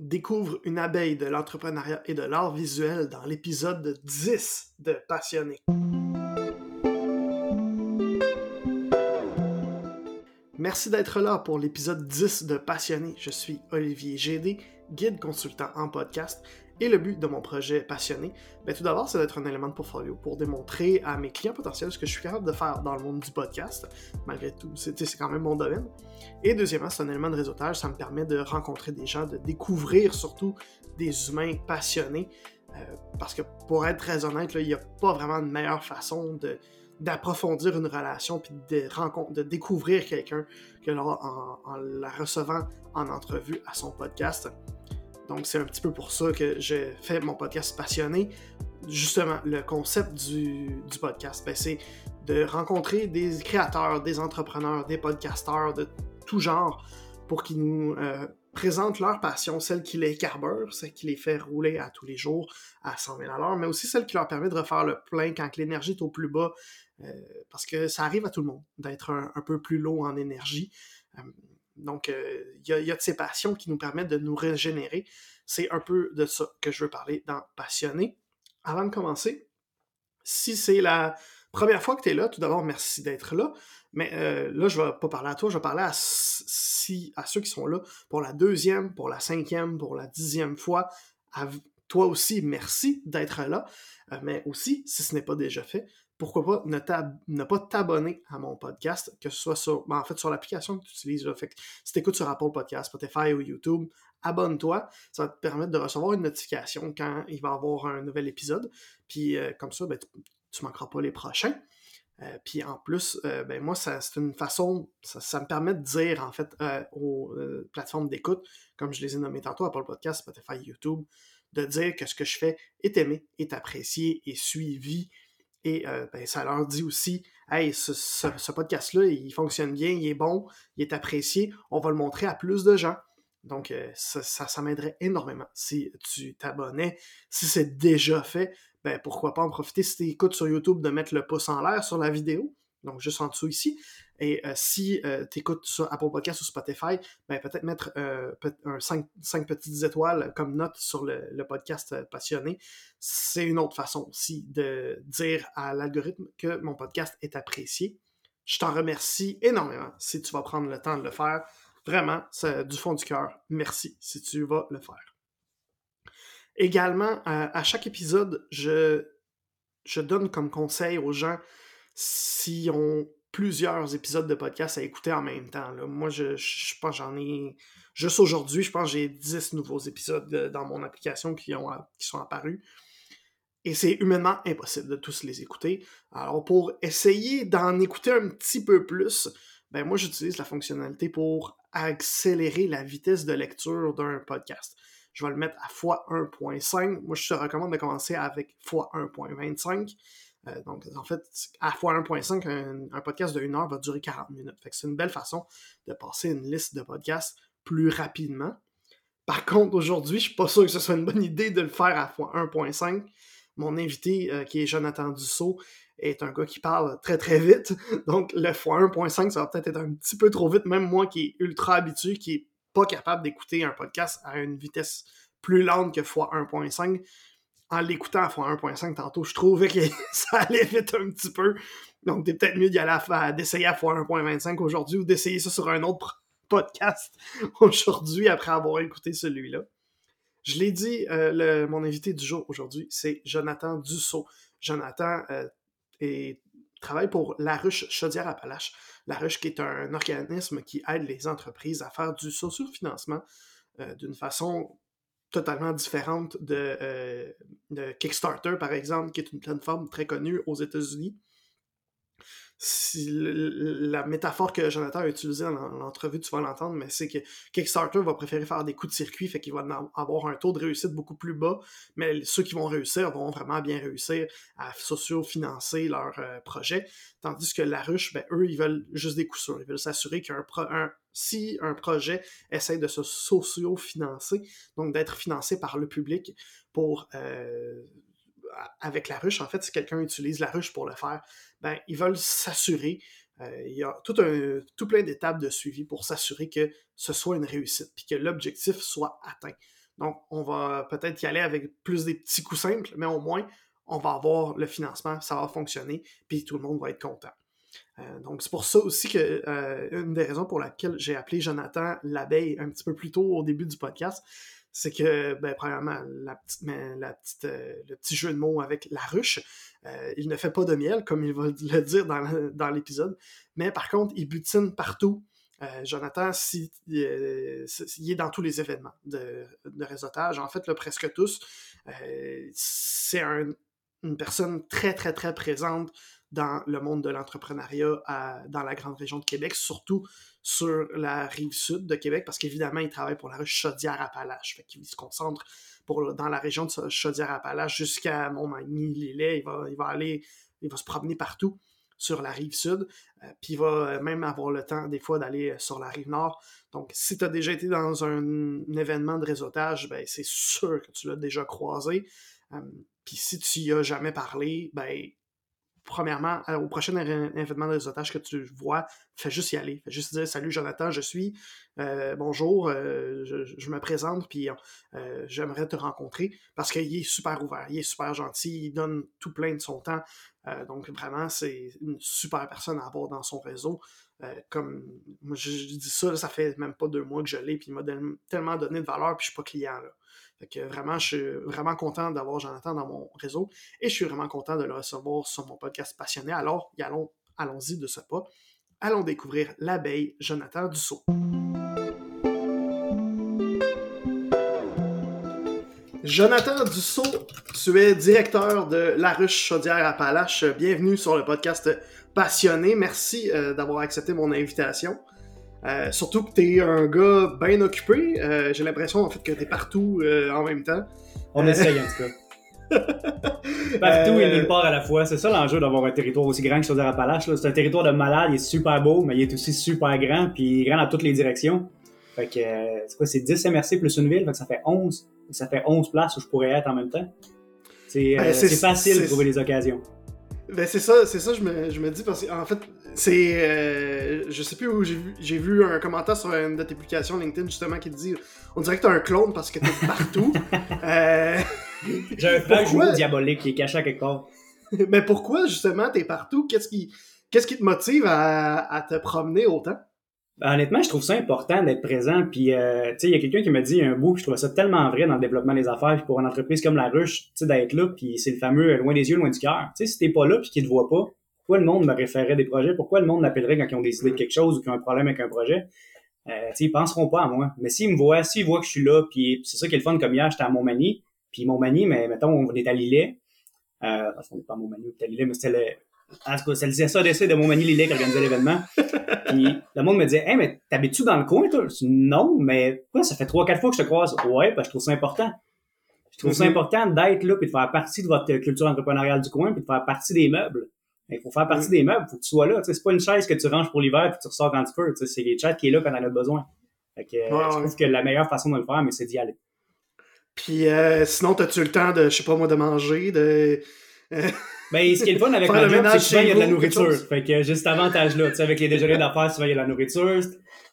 Découvre une abeille de l'entrepreneuriat et de l'art visuel dans l'épisode 10 de Passionné. Merci d'être là pour l'épisode 10 de Passionné. Je suis Olivier Gédé, guide consultant en podcast et le but de mon projet passionné, ben, tout d'abord, c'est d'être un élément de portfolio pour démontrer à mes clients potentiels ce que je suis capable de faire dans le monde du podcast. Malgré tout, c'est quand même mon domaine. Et deuxièmement, c'est un élément de réseautage. Ça me permet de rencontrer des gens, de découvrir surtout des humains passionnés. Euh, parce que pour être très honnête, il n'y a pas vraiment de meilleure façon de, d'approfondir une relation puis de, de découvrir quelqu'un que en, en, la recevant en entrevue à son podcast. Donc, c'est un petit peu pour ça que j'ai fait mon podcast passionné. Justement, le concept du, podcast, ben, c'est de rencontrer des créateurs, des entrepreneurs, des podcasteurs de tout genre pour qu'ils nous euh, présentent leur passion, celle qui les carbure, celle qui les fait rouler à tous les jours à 100 000 à l'heure, mais aussi celle qui leur permet de refaire le plein quand l'énergie est au plus bas, euh, parce que ça arrive à tout le monde d'être un, peu plus low en énergie. Euh, donc, euh, il y, a de ces passions qui nous permettent de nous régénérer. C'est un peu de ça que je veux parler dans Passionné. Avant de commencer, si c'est la première fois que tu es là, tout d'abord, merci d'être là. Mais euh, là, je ne vais pas parler à toi, je vais parler à, ceux qui sont là pour la deuxième, pour la cinquième, pour la dixième fois. Toi aussi, merci d'être là. Euh, mais aussi, si ce n'est pas déjà fait, pourquoi pas ne, pas t'abonner à mon podcast, que ce soit sur, ben, en fait, sur l'application que tu utilises. Fait si tu écoutes sur Apple Podcast, Spotify ou YouTube, abonne-toi. Ça va te permettre de recevoir une notification quand il va y avoir un nouvel épisode. Puis euh, comme ça, ben, tu ne manqueras pas les prochains. Euh, puis en plus, euh, ben moi, c'est une façon, ça, me permet de dire en fait aux plateformes d'écoute, comme je les ai nommées tantôt, Apple Podcast, Spotify, YouTube, de dire que ce que je fais est aimé, est apprécié, est suivi, et euh, ben, ça leur dit aussi Hey, ce, podcast-là, il fonctionne bien, il est bon, il est apprécié, on va le montrer à plus de gens. Donc, euh, ça, ça, m'aiderait énormément si tu t'abonnais. Si c'est déjà fait, ben pourquoi pas en profiter si tu écoutes sur YouTube de mettre le pouce en l'air sur la vidéo donc juste en dessous ici. Et euh, si euh, tu écoutes sur Apple Podcast ou Spotify, ben, peut-être mettre euh, un 5, petites étoiles comme note sur le, podcast passionné. C'est une autre façon aussi de dire à l'algorithme que mon podcast est apprécié. Je t'en remercie énormément si tu vas prendre le temps de le faire. Vraiment, du fond du cœur. Merci si tu vas le faire. Également, à chaque épisode, je, je donne comme conseil aux gens s'ils ont plusieurs épisodes de podcast à écouter en même temps. Moi, je, je, pense j'en ai. Juste aujourd'hui, je pense que j'ai 10 nouveaux épisodes dans mon application qui, ont, qui sont apparus. Et c'est humainement impossible de tous les écouter. Alors, pour essayer d'en écouter un petit peu plus, ben moi, j'utilise la fonctionnalité pour accélérer la vitesse de lecture d'un podcast. Je vais le mettre à x1.5. Moi, je te recommande de commencer avec x1.25 euh, donc, en fait, à fois 1.5, un, podcast de 1 heure va durer 40 minutes. c'est une belle façon de passer une liste de podcasts plus rapidement. Par contre, aujourd'hui, je suis pas sûr que ce soit une bonne idée de le faire à fois 1.5. Mon invité, euh, qui est Jonathan Dussault, est un gars qui parle très très vite. Donc, le x1.5, ça va peut-être être un petit peu trop vite. Même moi qui est ultra habitué, qui est pas capable d'écouter un podcast à une vitesse plus lente que x1.5, en l'écoutant à x1.5 tantôt, je trouvais que ça allait vite un petit peu. Donc, c'est peut-être mieux d'y aller à, d'essayer à x1.25 aujourd'hui ou d'essayer ça sur un autre podcast aujourd'hui après avoir écouté celui-là. Je l'ai dit, euh, mon invité du jour aujourd'hui, c'est Jonathan Dussault. Jonathan euh, travaille pour La Ruche Chaudière-Appalaches. La Ruche qui est un organisme qui aide les entreprises à faire du socio-financement euh, d'une façon totalement différente euh, de, Kickstarter, par exemple, qui est une plateforme très connue aux États-Unis. La métaphore que Jonathan a utilisée dans l'entrevue, tu vas l'entendre, mais c'est que Kickstarter va préférer faire des coups de circuit, fait qu'il va avoir un taux de réussite beaucoup plus bas, mais ceux qui vont réussir vont vraiment bien réussir à socio-financer leur euh, projet, tandis que la ruche, ben, eux, ils veulent juste des coups sûrs, ils veulent s'assurer qu'un un, si un projet essaie de se socio-financer, donc d'être financé par le public euh, avec la ruche, en fait, si quelqu'un utilise la ruche pour le faire, ben, ils veulent s'assurer. Euh, il y a tout, un, tout plein d'étapes de suivi pour s'assurer que ce soit une réussite, puis que l'objectif soit atteint. Donc, on va peut-être y aller avec plus des petits coups simples, mais au moins, on va avoir le financement, ça va fonctionner, puis tout le monde va être content. Euh, donc, c'est pour ça aussi que euh, une des raisons pour laquelle j'ai appelé Jonathan l'abeille un petit peu plus tôt au début du podcast, c'est que, ben, premièrement, euh, le petit jeu de mots avec la ruche, il ne fait pas de miel, comme il va le dire dans, l'épisode, mais par contre, il butine partout. Jonathan, si, il est dans tous les événements de, réseautage, en fait, presque tous. c'est une personne très, très, très présente dans le monde de l'entrepreneuriat dans la grande région de Québec, surtout sur la rive sud de Québec, parce qu'évidemment, il travaille pour la rue Chaudière-Appalaches. Fait se concentre pour, dans la région de Chaudière-Appalaches jusqu'à Montmagny, Lillet. Il va, il va aller, il va se promener partout sur la rive sud, euh, puis il va même avoir le temps des fois d'aller euh, sur la rive nord. Donc, si tu as déjà été dans un, événement de réseautage, ben, c'est sûr que tu l'as déjà croisé. Euh, puis si tu y as jamais parlé, ben, premièrement, euh, au prochain événement de réseautage que tu vois, fais juste y aller. Fais juste dire Salut Jonathan, je suis. Euh, bonjour, euh, je, me présente, puis j'aimerais te rencontrer parce qu'il est super ouvert, il est super gentil, il donne tout plein de son temps. donc vraiment, c'est une super personne à avoir dans son réseau. comme moi, je, dis ça, ça fait même pas deux mois que je l'ai, puis il m'a tellement donné de valeur, puis je suis pas client là. Vraiment, je suis vraiment content d'avoir Jonathan dans mon réseau et je suis vraiment content de le recevoir sur mon podcast passionné. Alors, allons, allons-y de ce pas. Allons découvrir l'abeille Jonathan Dussault. Jonathan Dussault, tu es directeur de La Ruche Chaudière-Appalaches. Bienvenue sur le podcast Passionné. Merci euh, d'avoir accepté mon invitation. Euh, surtout que t'es un gars bien occupé. Euh, j'ai l'impression en fait que t'es partout euh, en même temps. On essaye en tout cas. partout et nulle part à la fois. C'est ça l'enjeu d'avoir un territoire aussi grand que Chaudière-Appalaches. C'est un territoire de malade, il est super beau, mais il est aussi super grand, puis grand dans toutes les directions. Fait que, c'est quoi, c'est 10 MRC plus une ville, fait que ça fait 11. Ça fait 11 places où je pourrais être en même temps. C'est ben, facile de trouver les occasions. Ben c'est ça, c'est ça je me, je me dis parce qu'en fait c'est euh, je sais plus où j'ai vu j'ai vu un commentaire sur une de tes publications LinkedIn justement qui te dit on dirait que t'es un clone parce que t'es partout. euh... J'ai un pourquoi... diabolique qui est caché à quelque part. Mais pourquoi justement t'es partout? Qu'est-ce qui qu'est-ce qui te motive à, à te promener autant? Honnêtement, je trouve ça important d'être présent. Puis, euh, tu sais, il y a quelqu'un qui m'a dit un bout, je trouvais ça tellement vrai dans le développement des affaires, puis pour une entreprise comme la Ruche, tu sais, d'être là, puis c'est le fameux loin des yeux, loin du cœur. Tu sais, si t'es pas là, puis qu'ils te voient pas, pourquoi le monde me référerait des projets? Pourquoi le monde m'appellerait quand ils ont décidé de quelque chose ou qu'ils ont un problème avec un projet? Euh, Tu sais, ils penseront pas à moi. Mais s'ils me voient, s'ils voient que je suis là, puis c'est ça qui est le fun comme hier, j'étais à Montmagny, puis Montmagny, mais mettons, on est à Lillet. Euh, parce qu'on n'est pas à Montmagny, à Lillet, mais c'était en tout cas, c'est le CSADC de Montmagny-Lillet qui organisait l'événement. Puis le monde me disait Hey, mais t'habites-tu dans le coin, toi? Dis, non, mais quoi, ça fait trois, quatre fois que je te croise. Ouais, parce que je trouve ça important. Je trouve ça mhm. important d'être là puis de faire partie de votre culture entrepreneuriale du coin puis de faire partie des meubles. Il faut faire partie mhm. des meubles, il faut que tu sois là. C'est pas une chaise que tu ranges pour l'hiver puis tu ressors quand tu peux. C'est les chats qui est là quand on a besoin. Fait que, je trouve que la meilleure façon de le faire, mais c'est d'y aller. Puis euh, sinon, as-tu le temps de, je sais pas moi, de manger, de. Ben, ce qui est le fun avec ma job, c'est que souvent, il y a de la nourriture. Fait que j'ai cet avantage-là. Tu sais, avec les déjeuners d'affaires, souvent, il y a de la nourriture.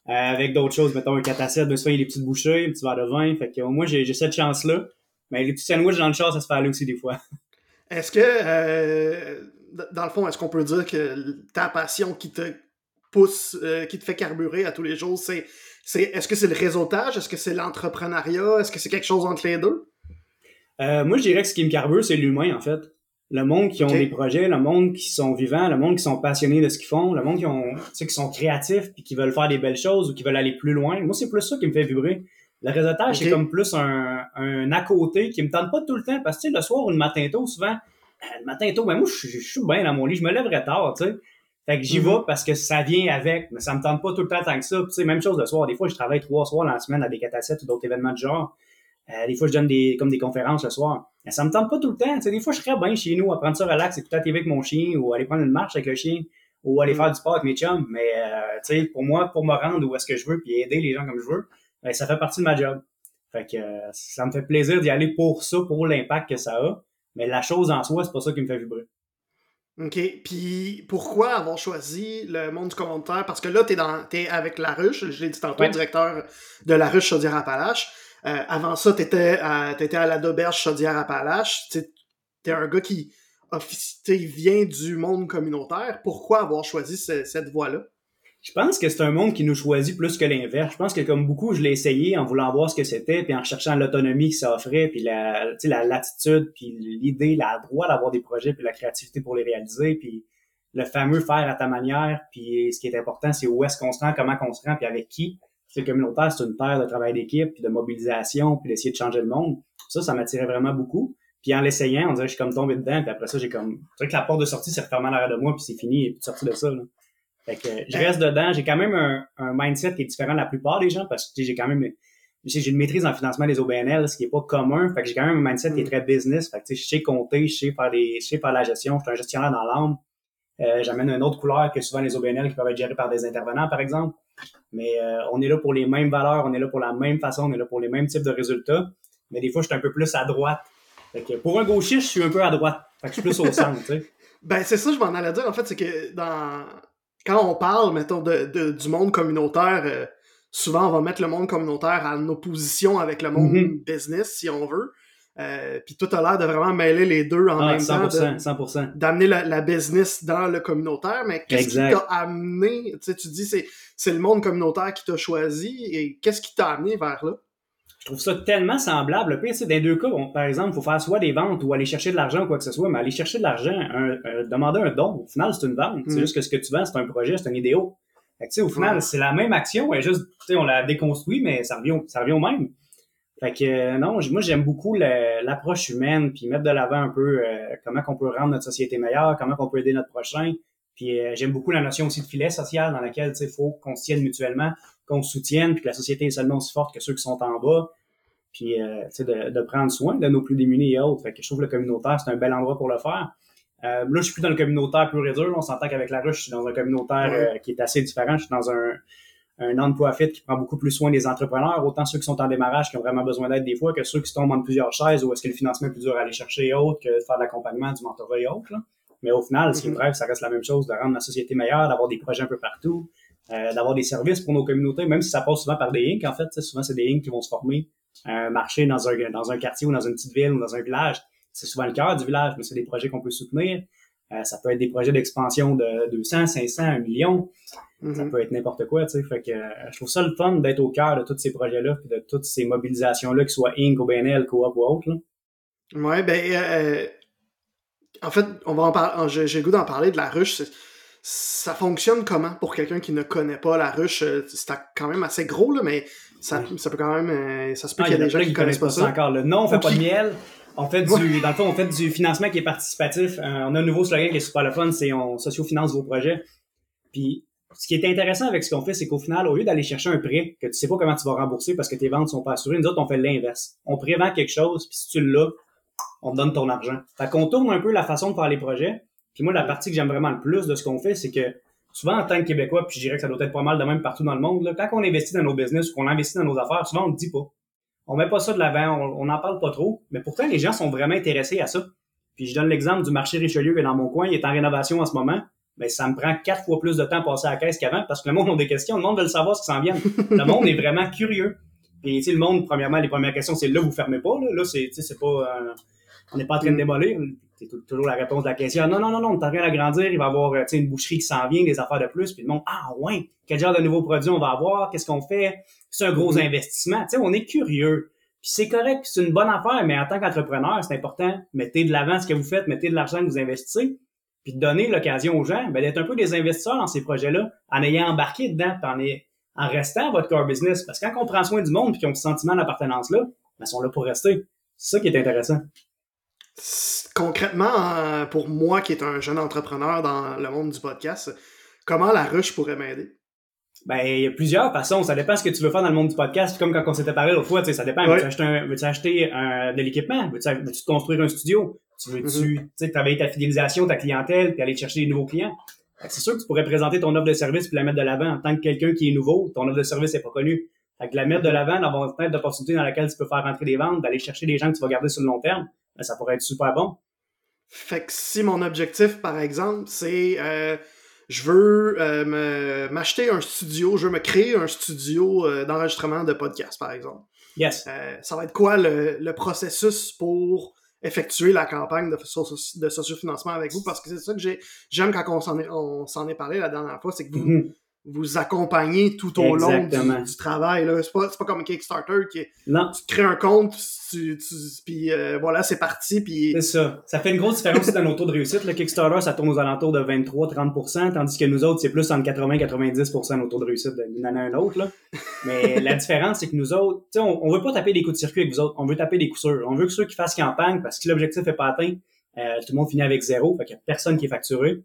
Euh, avec d'autres choses, mettons, un 4 à 7, souvent, il y a des petites bouchées, un petit verre de vin. Fait que, au moins, j'ai cette chance-là. Mais les petits sandwichs dans le char, ça se fait aller aussi des fois. Est-ce que, euh, dans le fond, est-ce qu'on peut dire que ta passion qui te pousse, euh, qui te fait carburer à tous les jours, c'est, c'est est-ce que c'est le réseautage? Est-ce que c'est l'entrepreneuriat? Est-ce que c'est quelque chose entre les deux? Moi, je dirais que ce qui me carbure, c'est l'humain, en fait le monde qui ont des projets, le monde qui sont vivants, le monde qui sont passionnés de ce qu'ils font, le monde qui ont, qui sont créatifs puis qui veulent faire des belles choses ou qui veulent aller plus loin. Moi, c'est plus ça qui me fait vibrer. Le réseautage, c'est comme plus un, un à côté qui me tente pas tout le temps parce que, tu sais, le soir ou le matin tôt, souvent, euh, le matin tôt, ben moi, je, suis bien dans mon lit, je me lèverai tard, tu sais. Fait que j'y mm-hmm. vais parce que ça vient avec, mais ça me tente pas tout le temps tant que ça. Tu sais, même chose le soir. Des fois, je travaille trois soirs dans la semaine à des catassettes ou d'autres événements de genre. Euh, des fois, je donne des, comme des conférences le soir. Mais ça me tente pas tout le temps. Tu sais, des fois, je serais bien chez nous à prendre ça relax, écouter la TV avec mon chien ou aller prendre une marche avec le chien ou aller mm. faire du sport avec mes chums. Mais, euh, tu sais, pour moi, pour me rendre où est-ce que je veux puis aider les gens comme je veux, ben, ça fait partie de ma job. Fait que euh, ça me fait plaisir d'y aller pour ça, pour l'impact que ça a. Mais la chose en soi, c'est pas ça qui me fait vibrer. OK. Puis pourquoi avoir choisi le monde du commentaire? Parce que là, t'es dans es avec La Ruche, je l'ai dit tantôt, directeur de La Ruche Chaudière-Appalaches. Avant ça, t'étais à, t'étais à la d'auberge Chaudière-Appalaches. T'es un gars qui vient du monde communautaire. Pourquoi avoir choisi cette voie-là? Je pense que c'est un monde qui nous choisit plus que l'inverse. Je pense que comme beaucoup, je l'ai essayé en voulant voir ce que c'était, puis en cherchant l'autonomie que ça offrait, puis la, la latitude, puis l'idée, la droit d'avoir des projets, puis la créativité pour les réaliser, puis le fameux faire à ta manière, puis ce qui est important, c'est où est-ce qu'on se rend, comment qu'on se rend, puis avec qui. C'est communautaire, c'est une terre de travail d'équipe, puis de mobilisation, puis d'essayer de changer le monde. Ça, ça m'attirait vraiment beaucoup. Puis en l'essayant, on dirait que je suis comme tombé dedans, puis après ça, j'ai comme... C'est vrai que la porte de sortie s'est refermée à l'arrière de moi, puis c'est fini, et puis sorti de ça. Là. Fait que je reste dedans. J'ai quand même un, un, mindset qui est différent de la plupart des gens parce que j'ai quand même j'ai une maîtrise en financement des OBNL, ce qui est pas commun. Fait que j'ai quand même un mindset qui est mm. très business. Fait que je sais compter, je sais faire des, je sais faire la gestion. Je suis un gestionnaire dans l'âme. Euh, J'amène une autre couleur que souvent les OBNL qui peuvent être gérés par des intervenants, par exemple. Mais euh, on est là pour les mêmes valeurs, on est là pour la même façon, on est là pour les mêmes types de résultats. Mais des fois, je suis un peu plus à droite. Fait que pour un gauchiste, je suis un peu à droite. Fait que je suis plus au centre, tu sais. Ben, c'est ça, je m'en allais dire. En fait, c'est que dans quand on parle, mettons, de, du monde communautaire, euh, souvent on va mettre le monde communautaire en opposition avec le monde mm-hmm. business, si on veut. Euh, puis tout a l'air de vraiment mêler les deux en ah, même 100%, temps. 100%. D'amener la, business dans le communautaire. Mais qu'est-ce qui t'a amené? Tu sais, tu dis c'est, c'est le monde communautaire qui t'a choisi. Et qu'est-ce qui t'a amené vers là? je trouve ça tellement semblable. Dans les deux cas, par exemple, il faut faire soit des ventes ou aller chercher de l'argent ou quoi que ce soit, mais aller chercher de l'argent, demander un don, au final, c'est une vente. C'est mm. juste que ce que tu vends, c'est un projet, c'est un idéo. Fait que, au final, c'est la même action, elle juste, on l'a déconstruit, mais ça revient, ça revient au même. Fait que euh, non, moi j'aime beaucoup l'approche humaine, puis mettre de l'avant un peu euh, comment qu'on peut rendre notre société meilleure, comment qu'on peut aider notre prochain. Puis euh, j'aime beaucoup la notion aussi de filet social dans laquelle il faut qu'on se tienne mutuellement, qu'on se soutienne, puis que la société est seulement aussi forte que ceux qui sont en bas. Puis euh, de, de prendre soin de nos plus démunis et autres. Fait que je trouve le communautaire, c'est un bel endroit pour le faire. Euh, là, je suis plus dans le communautaire pur et dur. On s'entend qu'avec la ruche, je suis dans un communautaire euh, qui est assez différent. Je suis dans un, un non-profit qui prend beaucoup plus soin des entrepreneurs, autant ceux qui sont en démarrage qui ont vraiment besoin d'aide des fois que ceux qui tombent en plusieurs chaises ou est-ce que le financement est plus dur à aller chercher et autres que de faire de l'accompagnement, du mentorat et autres. Mais au final, ce qui est bref, ça reste la même chose, de rendre la société meilleure, d'avoir des projets un peu partout, euh, d'avoir des services pour nos communautés, même si ça passe souvent par des Inc. En fait, souvent c'est des Inc. qui vont se former un marché dans un, dans un quartier ou dans une petite ville ou dans un village. C'est souvent le cœur du village, mais c'est des projets qu'on peut soutenir. Euh, ça peut être des projets d'expansion de 200, 500, 1 million. Ça mm-hmm. peut être n'importe quoi, tu sais. Fait que euh, je trouve ça le fun d'être au cœur de tous ces projets-là, de toutes ces mobilisations-là, qu'ils soient Inc, OBNL, Coop ou autre. Là. Ouais, ben, en fait, on va en parler. J'ai le goût d'en parler de la ruche. Ça fonctionne comment pour quelqu'un qui ne connaît pas la ruche? C'est quand même assez gros, là, mais ça, ça peut quand même. Euh, ça se peut ah, qu'il y a des gens qui connaissent pas ça. Encore, là. Non, on fait pas de miel. On fait du, dans le fond, on fait du financement qui est participatif. Euh, on a un nouveau slogan qui est super le fun, c'est on socio-finance vos projets. Puis, ce qui est intéressant avec ce qu'on fait, c'est qu'au final, au lieu d'aller chercher un prêt que tu sais pas comment tu vas rembourser parce que tes ventes sont pas assurées, nous autres, on fait l'inverse. On prévend quelque chose, puis si tu l'as, on te donne ton argent. Fait qu'on tourne un peu la façon de faire les projets. Puis moi, la partie que j'aime vraiment le plus de ce qu'on fait, c'est que souvent en tant que Québécois, puis je dirais que ça doit être pas mal de même partout dans le monde, là, quand on investit dans nos business ou qu'on investit dans nos affaires, souvent on ne dit pas. On met pas ça de l'avant, on n'en parle pas trop, mais pourtant les gens sont vraiment intéressés à ça. Puis je donne l'exemple du marché Richelieu qui est dans mon coin, il est en rénovation en ce moment. Mais ça me prend quatre fois plus de temps à passer à la caisse qu'avant parce que le monde a des questions, le monde veut le savoir ce qui s'en vient. le monde est vraiment curieux. Puis tu le monde, premièrement, les premières questions, c'est là, vous fermez pas, là, là c'est, c'est pas. Euh, on n'est pas en train de démolir c'est toujours la réponse de la question. Non, non, non, non, on est en train d'agrandir, il va y avoir euh, une boucherie qui s'en vient, des affaires de plus, puis le monde, ah ouais, quel genre de nouveaux produits on va avoir, qu'est-ce qu'on fait? C'est un gros mm-hmm. investissement. sais, on est curieux. Puis c'est correct, c'est une bonne affaire, mais en tant qu'entrepreneur, c'est important. Mettez de l'avant ce que vous faites, mettez de l'argent que vous investissez, puis donner l'occasion aux gens ben, d'être un peu des investisseurs dans ces projets-là, en ayant embarqué dedans, puis en, restant à votre core business. Parce que quand on prend soin du monde puis qu'ils ont ce sentiment d'appartenance-là, ben, ils sont là pour rester. C'est ça qui est intéressant concrètement, euh, pour moi qui est un jeune entrepreneur dans le monde du podcast, comment la ruche pourrait m'aider? Ben, il y a plusieurs façons. Ça dépend ce que tu veux faire dans le monde du podcast. comme quand on s'était parlé l'autre fois, ça dépend. Veux-tu acheter, un, veux acheter de l'équipement? Veux-tu, veux te construire un studio? Tu veux-tu mm-hmm. travailler ta fidélisation, ta clientèle, puis aller chercher des nouveaux clients? C'est sûr que tu pourrais présenter ton offre de service puis la mettre de l'avant en tant que quelqu'un qui est nouveau. Ton offre de service n'est pas connue. Fait que la mettre de l'avant, d'avoir une fenêtre d'opportunité dans laquelle tu peux faire rentrer des ventes, d'aller chercher des gens que tu vas garder sur le long terme, ben, ça pourrait être super bon. Fait que si mon objectif, par exemple, c'est euh, je veux euh, m'acheter un studio, je veux me créer un studio euh, d'enregistrement de podcast, par exemple. Yes. Euh, ça va être quoi le, le, processus pour effectuer la campagne de, de sociofinancement avec vous? Parce que c'est ça que j'aime quand on s'en est, on s'en est parlé la dernière fois, c'est que vous, mm-hmm vous accompagner tout au long du, travail. Là. C'est, pas, c'est pas comme un Kickstarter qui non. tu crées un compte, tu, tu, puis euh, voilà, c'est parti. Puis... C'est ça. Ça fait une grosse différence dans nos taux de réussite. Le Kickstarter, ça tourne aux alentours de 23-30%, tandis que nous autres, c'est plus entre 80-90% nos taux de réussite d'une année à une autre. Là. Mais la différence, c'est que nous autres, on, on veut pas taper des coups de circuit avec vous autres, on veut taper des coups sûrs. On veut que ceux qui fassent campagne, parce que l'objectif est pas atteint, euh, tout le monde finit avec zéro, fait qu'il y a personne qui est facturé.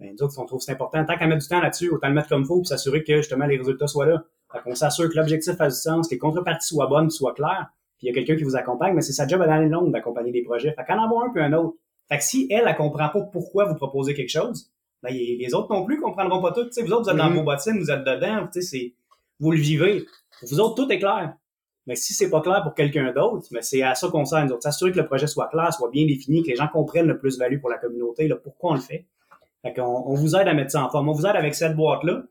Ben, nous autres, on trouve c'est important. Tant qu'à mettre du temps là-dessus, autant le mettre comme il faut, puis s'assurer que justement les résultats soient là. Fait qu'on s'assure que l'objectif a du sens, que les contreparties soient bonnes, soient claires, puis il y a quelqu'un qui vous accompagne, mais c'est sa job à l'année longue d'accompagner des projets. Fait qu'en avoir un puis un autre. Fait que si elle, elle comprend pas pourquoi vous proposez quelque chose, ben les autres non plus comprendront pas tout. sais vous autres, vous êtes dans mm-hmm. vos bottines, vous êtes dedans, c'est vous le vivez. Pour vous autres, tout est clair. Mais si c'est pas clair pour quelqu'un d'autre, mais c'est à ça qu'on sert, nous autres. S'assurer que le projet soit clair, soit bien défini, que les gens comprennent le plus-value pour la communauté, là, pourquoi on le fait. Fait on vous aide à mettre ça en forme. On vous aide avec cette boîte-là.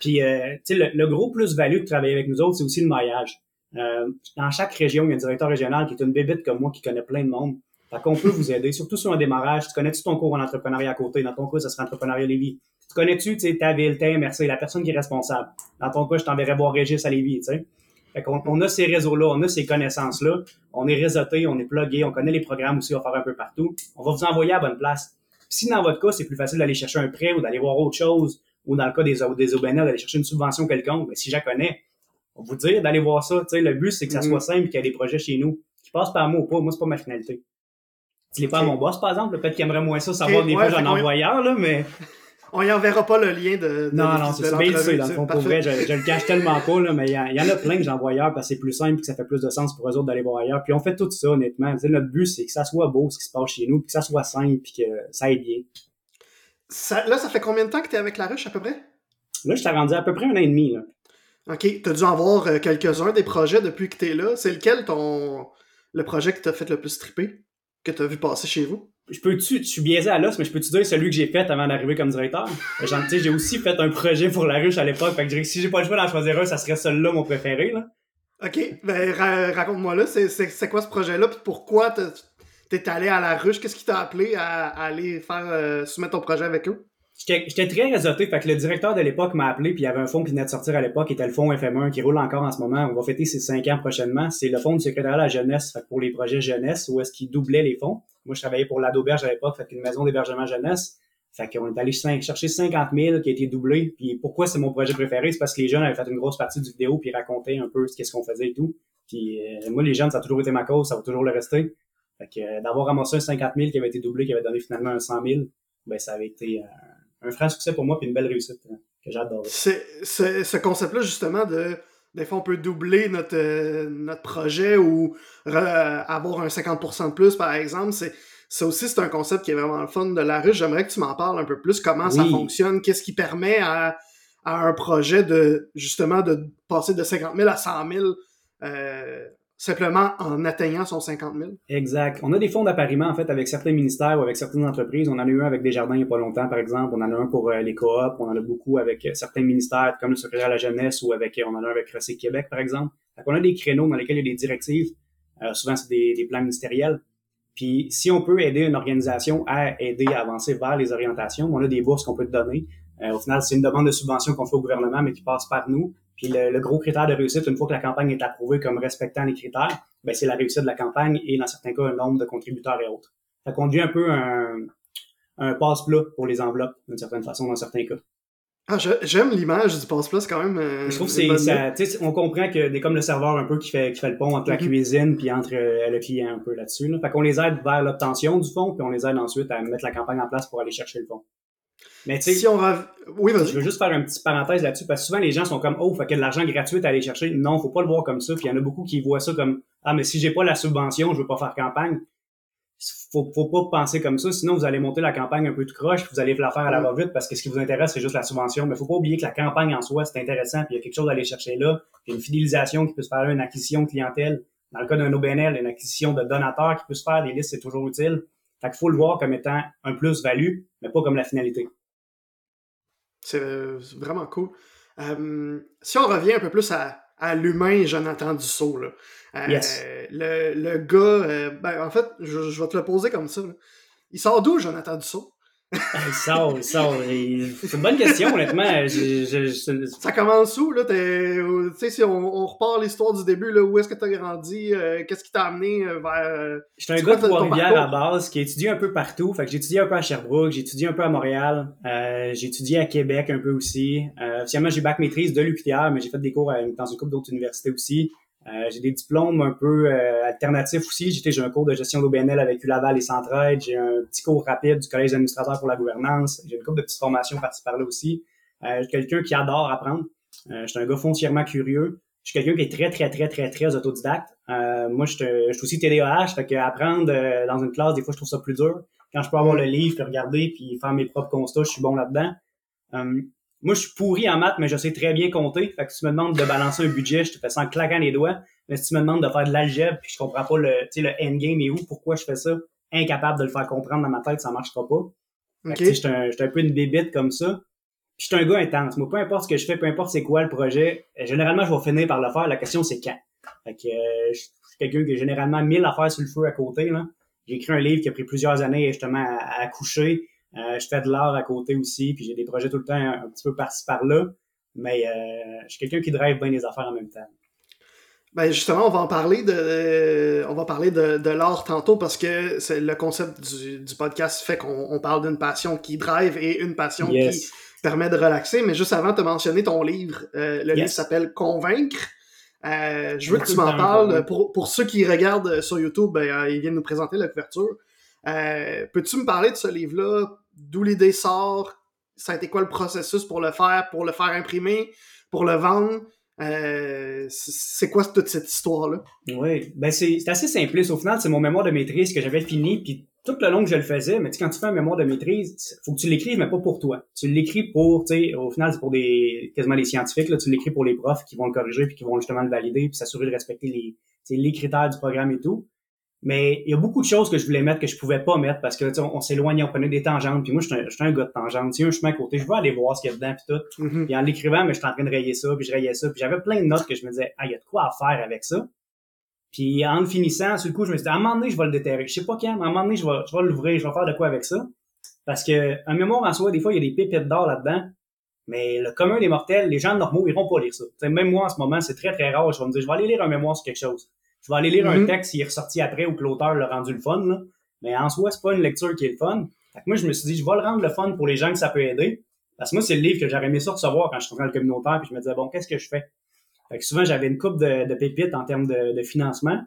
Puis, euh, le, le, gros plus-value de travailler avec nous autres, c'est aussi le maillage. Euh, dans chaque région, il y a un directeur régional qui est une bébite comme moi qui connaît plein de monde. Fait qu'on peut vous aider, surtout sur un démarrage. Tu connais-tu ton cours en entrepreneuriat à côté? Dans ton cas, ça serait entrepreneuriat Lévis. Tu connais-tu, ta ville, ta MRC, la personne qui est responsable? Dans ton cas, je t'enverrai voir Régis à Lévis, tu sais. Fait qu'on on a ces réseaux-là, on a ces connaissances-là, on est réseauté, on est plugué, on connaît les programmes aussi, on va faire un peu partout. On va vous envoyer à bonne place. Si dans votre cas, c'est plus facile d'aller chercher un prêt ou d'aller voir autre chose, ou dans le cas des, des d'aller chercher une subvention quelconque, mais si je la connais, on vous dire d'aller voir ça. sais, le but, c'est que ça soit mm-hmm. simple et qu'il y ait des projets chez nous. Qui passent par moi ou pas, moi, c'est pas ma finalité. Tu l'es pas à mon boss, par exemple, peut-être qu'il aimerait moins ça, savoir des fois j'en envoie là, mais on y enverra pas le lien de. non, non, c'est ça. Mais il dans le fond, pour vrai, je, je, le cache tellement pas, là, mais il y, en a plein que j'envoie ailleurs parce que c'est plus simple et que ça fait plus de sens pour eux autres d'aller voir ailleurs. Puis on fait tout ça, honnêtement. T'sais, notre but, c'est que ça soit beau, ce qui se passe chez nous, puis que ça soit simple, puis que ça aille bien. là, ça fait combien de temps que tu es avec la ruche, à peu près? Là, je t'ai rendu à peu près un an et demi, là. OK. Tu as dû en voir euh, quelques-uns des projets depuis que tu es là. C'est lequel ton le projet qui t'a fait le plus triper, que tu as vu passer chez vous? Je peux-tu, je suis biaisé à l'os, mais je peux-tu dire celui que j'ai fait avant d'arriver comme directeur? j'ai aussi fait un projet pour la ruche à l'époque, fait que je dirais que si j'ai pas le choix d'en choisir un, ça serait celui-là mon préféré, là. Ok, ben raconte-moi là, c'est quoi ce projet-là, puis pourquoi t'es allé à la ruche, qu'est-ce qui t'a appelé à, aller faire euh, soumettre ton projet avec eux? J'étais très réseauté, fait que le directeur de l'époque m'a appelé, puis il y avait un fonds qui venait de sortir à l'époque, qui était le fonds FM1, qui roule encore en ce moment. On va fêter ses cinq ans prochainement. C'est le fonds du secrétariat à la jeunesse, fait pour les projets jeunesse, où est-ce qu'il doublait les fonds. Moi, je travaillais pour l'Adoberge à l'époque, fait une maison d'hébergement jeunesse. Fait qu'on est allé chercher 50 000 qui a été doublé. Puis pourquoi c'est mon projet préféré? C'est parce que les jeunes avaient fait une grosse partie du vidéo puis racontaient un peu ce qu'on faisait et tout. Puis euh, moi, les jeunes, ça a toujours été ma cause, ça va toujours le rester. Fait que euh, d'avoir ramassé un 50 000 qui avait été doublé, qui avait donné finalement un 100 000, ben ça avait été euh, un franc succès pour moi puis une belle réussite hein, que j'adore. C'est ce concept-là justement de des fois on peut doubler notre notre projet ou avoir un 50% de plus par exemple. C'est ça aussi c'est un concept qui est vraiment le fun de la ruche. J'aimerais que tu m'en parles un peu plus. Comment ça fonctionne? Qu'est-ce qui permet à, à, un projet de justement de passer de 50 000 à 100 000 euh, simplement en atteignant son 50 000. Exact. On a des fonds d'appariement, en fait, avec certains ministères ou avec certaines entreprises. On en a eu un avec Desjardins il n'y a pas longtemps, par exemple. On en a un pour euh, les coops. On en a beaucoup avec euh, certains ministères, comme le secrétaire à la jeunesse ou avec, euh, on en a un avec Recyc Québec, par exemple. Donc, on a des créneaux dans lesquels il y a des directives. souvent, c'est des, des, plans ministériels. Puis, si on peut aider une organisation à aider à avancer vers les orientations, on a des bourses qu'on peut te donner. au final, c'est une demande de subvention qu'on fait au gouvernement, mais qui passe par nous. Puis le, gros critère de réussite, une fois que la campagne est approuvée comme respectant les critères, ben c'est la réussite de la campagne et dans certains cas un nombre de contributeurs et autres. Ça conduit un peu un, un passe-plat pour les enveloppes d'une certaine façon dans certains cas. Ah, j'aime l'image du passe-plat, c'est quand même. Euh, je trouve que c'est ça. On comprend que des comme le serveur un peu qui fait qui fait le pont entre la mm-hmm. cuisine puis entre euh, le client un peu là-dessus. Là. Fait qu'on les aide vers l'obtention du fond puis on les aide ensuite à mettre la campagne en place pour aller chercher le fond. Mais tu sais, si on oui, Je veux juste faire un petit parenthèse là-dessus parce que souvent les gens sont comme oh, fait que de l'argent gratuit à aller chercher. Non, faut pas le voir comme ça. Puis il y en a beaucoup qui voient ça comme ah, mais si j'ai pas la subvention, je veux pas faire campagne. Faut, faut pas penser comme ça, sinon vous allez monter la campagne un peu de croche, vous allez la faire à la va-vite parce que ce qui vous intéresse c'est juste la subvention. Mais faut pas oublier que la campagne en soi c'est intéressant, puis il y a quelque chose à aller chercher là, puis une fidélisation qui peut se faire, une acquisition de clientèle. Dans le cas d'un OBNL, une acquisition de donateurs qui peut se faire, des listes c'est toujours utile. Fait qu'il faut le voir comme étant un plus-value, mais pas comme la finalité. C'est vraiment cool. Euh, si on revient un peu plus à, à l'humain Jonathan Dussault. Là. Euh, Yes. le, le gars, euh, ben, en fait, je, je vais te le poser comme ça. là. Il sort d'où, Jonathan Dussault? Il sort, il sort. il- C'est une bonne question, honnêtement. Je- je- je- Ça commence où, là? Euh, Tu sais, si on, on repart l'histoire du début, là, où est-ce que t'as grandi? euh, Qu'est-ce qui t'a amené euh, vers... J'étais un gars de Trois-Rivières à parcours? base qui a étudié un peu partout. Fait que j'ai étudié un peu à Sherbrooke, j'ai étudié un peu à Montréal, euh, j'ai étudié à Québec un peu aussi. Euh, finalement, j'ai bac maîtrise de l'UQTR, mais j'ai fait des cours à- dans une couple d'autres universités aussi. Euh, j'ai des diplômes un peu euh, alternatifs aussi. J'étais j'ai un cours de gestion d'OBNL avec ULaval et Centraide. J'ai un petit cours rapide du Collège d'administrateurs pour la gouvernance. J'ai une couple de petites formations par-ci par-là aussi. Euh, je quelqu'un qui adore apprendre. Euh, je suis un gars foncièrement curieux. Je suis quelqu'un qui est très, très, très, très, très autodidacte. Euh, moi, je suis aussi TDAH, fait que apprendre dans une classe, des fois, je trouve ça plus dur. Quand je peux avoir le livre, puis regarder, puis faire mes propres constats, je suis bon là-dedans. Moi, je suis pourri en maths, mais je sais très bien compter. Fait que si tu me demandes de balancer un budget, je te fais ça en claquant les doigts. Mais si tu me demandes de faire de l'algèbre, puis je comprends pas le, tu sais, le endgame et où, pourquoi je fais ça, incapable de le faire comprendre dans ma tête, ça marchera pas. Fait Ok. que, tu sais, j'étais un, un peu une bébite comme ça. Puis j'étais un gars intense. Moi, peu importe ce que je fais, peu importe c'est quoi le projet, euh, généralement, je vais finir par le faire. La question, c'est quand. Fait que euh, je suis quelqu'un qui a généralement mille affaires sur le feu à côté. Là. J'ai écrit un livre qui a pris plusieurs années justement à, à coucher. Euh, je fais de l'art à côté aussi, puis j'ai des projets tout le temps un, un petit peu par-ci par-là. Mais euh, je suis quelqu'un qui drive bien les affaires en même temps. Ben justement, on va en parler de, euh, on va parler de, de l'art tantôt parce que c'est le concept du, du podcast fait qu'on on parle d'une passion qui drive et une passion qui permet de relaxer. Mais juste avant, tu as mentionné ton livre. Euh, le Yes. livre s'appelle Convaincre. Euh, je veux que tu de m'en parles. Pour, pour ceux qui regardent sur YouTube, ben, euh, ils viennent nous présenter la couverture. Euh, Peux-tu me parler de ce livre-là? D'où l'idée sort? Ça a été quoi le processus pour le faire, pour le faire imprimer, pour le vendre? Euh, c'est quoi toute cette histoire-là? Oui, ben c'est assez simpliste. Au final, c'est mon mémoire de maîtrise que j'avais fini, puis tout le long que je le faisais, mais quand tu fais un mémoire de maîtrise, faut que tu l'écrives, mais pas pour toi. Tu l'écris pour, tu sais, au final, c'est pour des quasiment des scientifiques, là, tu l'écris pour les profs qui vont le corriger, puis qui vont justement le valider, puis s'assurer de respecter les, les critères du programme et tout. Mais il y a beaucoup de choses que je voulais mettre que je pouvais pas mettre parce que tu sais, on, on s'éloignait, on prenait des tangentes, puis moi, je suis un, je suis un gars de y a un chemin à côté, je veux aller voir ce qu'il y a dedans, puis tout. Mhm. Puis en l'écrivant, mais j'étais en train de rayer ça, puis je rayais ça, puis j'avais plein de notes que je me disais, ah, il y a de quoi à faire avec ça. Puis en le finissant, sur le coup, je me suis dit, à un moment donné, je vais le déterrer. Je sais pas quand, mais à un moment donné, je vais, je vais l'ouvrir, je vais faire de quoi avec ça. Parce que un mémoire en soi, des fois, il y a des pépites d'or là-dedans. Mais le commun des mortels, les gens normaux, ils iront pas lire ça. Tu sais, même moi, en ce moment, c'est très, très rare. Je vais me dire, je vais aller lire un mémoire sur quelque chose. Je vais aller lire un Mhm. texte qui est ressorti après ou que l'auteur l'a rendu le fun, là. Mais en soi, c'est pas une lecture qui est le fun. Fait que moi, je me suis dit, je vais le rendre le fun pour les gens que ça peut aider. Parce que moi, c'est le livre que j'aurais aimé ça recevoir quand je suis dans le communautaire, puis je me disais, bon, qu'est-ce que je fais? Fait que souvent, j'avais une coupe de, de pépites en termes de, de financement.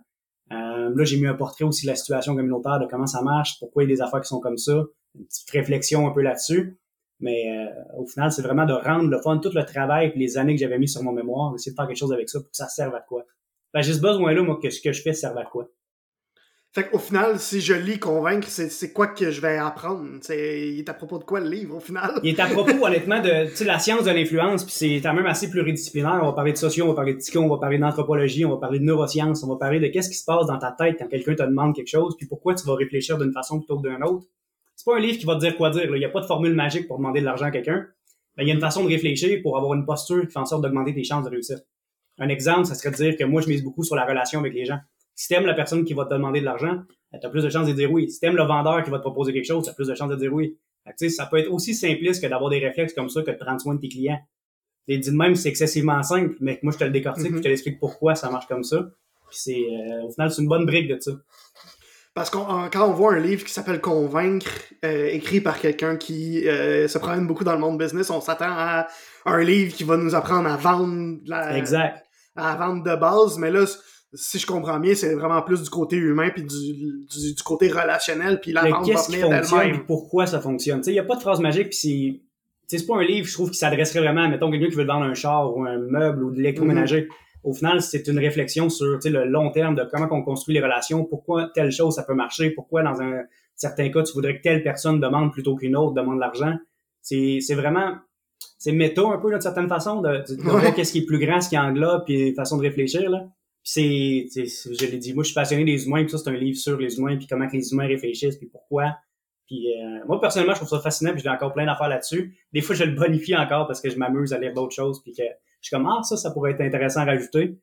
Euh, là, j'ai mis un portrait aussi de la situation communautaire, de comment ça marche, pourquoi il y a des affaires qui sont comme ça, une petite réflexion un peu là-dessus. Mais euh, au final, c'est vraiment de rendre le fun, tout le travail et les années que j'avais mis sur mon mémoire, d'essayer de faire quelque chose avec ça pour que ça serve à quoi. Ben, j'ai ce besoin-là, moi, que ce que je fais serve à quoi? Fait qu'au final, si je lis Convaincre, c'est quoi que je vais apprendre? C'est il est à propos de quoi le livre, au final? Il est à propos, honnêtement, de tu sais, la science de l'influence, puis c'est quand même assez pluridisciplinaire. On va parler de sociaux, on va parler de psycho, on va parler d'anthropologie, on va parler de neurosciences, on va parler de qu'est-ce qui se passe dans ta tête quand quelqu'un te demande quelque chose, puis pourquoi tu vas réfléchir d'une façon plutôt que d'une autre. C'est pas un livre qui va te dire quoi dire. là. Il n'y a pas de formule magique pour demander de l'argent à quelqu'un. Ben, il y a une façon de réfléchir pour avoir une posture qui fait en sorte d'augmenter tes chances de réussir. Un exemple, ça serait de dire que moi, je mise beaucoup sur la relation avec les gens. Si t'aimes la personne qui va te demander de l'argent, ben, t'as plus de chances de dire oui. Si t'aimes le vendeur qui va te proposer quelque chose, t'as plus de chances de dire oui. Fait que, tu sais, ça peut être aussi simpliste que d'avoir des réflexes comme ça que de prendre soin de tes clients. Et dit de même, c'est excessivement simple, mais que moi, je te le décortique, Mhm. puis je te l'explique pourquoi ça marche comme ça. Puis c'est, euh, au final, c'est une bonne brique de ça. Parce qu'on quand on voit un livre qui s'appelle Convaincre, euh, écrit par quelqu'un qui euh, se promène beaucoup dans le monde business, on s'attend à un livre qui va nous apprendre à vendre la, Exact. À vendre de base, mais là, si je comprends bien, c'est vraiment plus du côté humain puis du, du, du côté relationnel, puis la vente va venir d'elle-même. pourquoi ça fonctionne? Il n'y a pas de phrase magique, puis c'est, c'est pas un livre, je trouve, qui s'adresserait vraiment à, mettons, quelqu'un qui veut vendre un char ou un meuble ou de l'électroménager. Au final, c'est une réflexion sur, le long terme de comment on construit les relations, pourquoi telle chose ça peut marcher, pourquoi dans un certain cas tu voudrais que telle personne demande plutôt qu'une autre demande l'argent. C'est vraiment, c'est méta un peu d'une certaine façon de, de, de Ouais. voir qu'est-ce qui est plus grand, ce qui englobe, puis façon de réfléchir là. Puis c'est, je l'ai dit, moi je suis passionné des humains, puis ça c'est un livre sur les humains, puis comment que les humains réfléchissent, puis pourquoi. Puis euh, moi personnellement, je trouve ça fascinant, puis j'ai encore plein d'affaires là-dessus. Des fois, je le bonifie encore parce que je m'amuse à lire d'autres choses, puis que Je suis comme, ah, ça, ça pourrait être intéressant à rajouter.